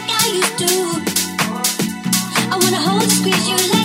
like I used to. I wanna hold and squeeze you like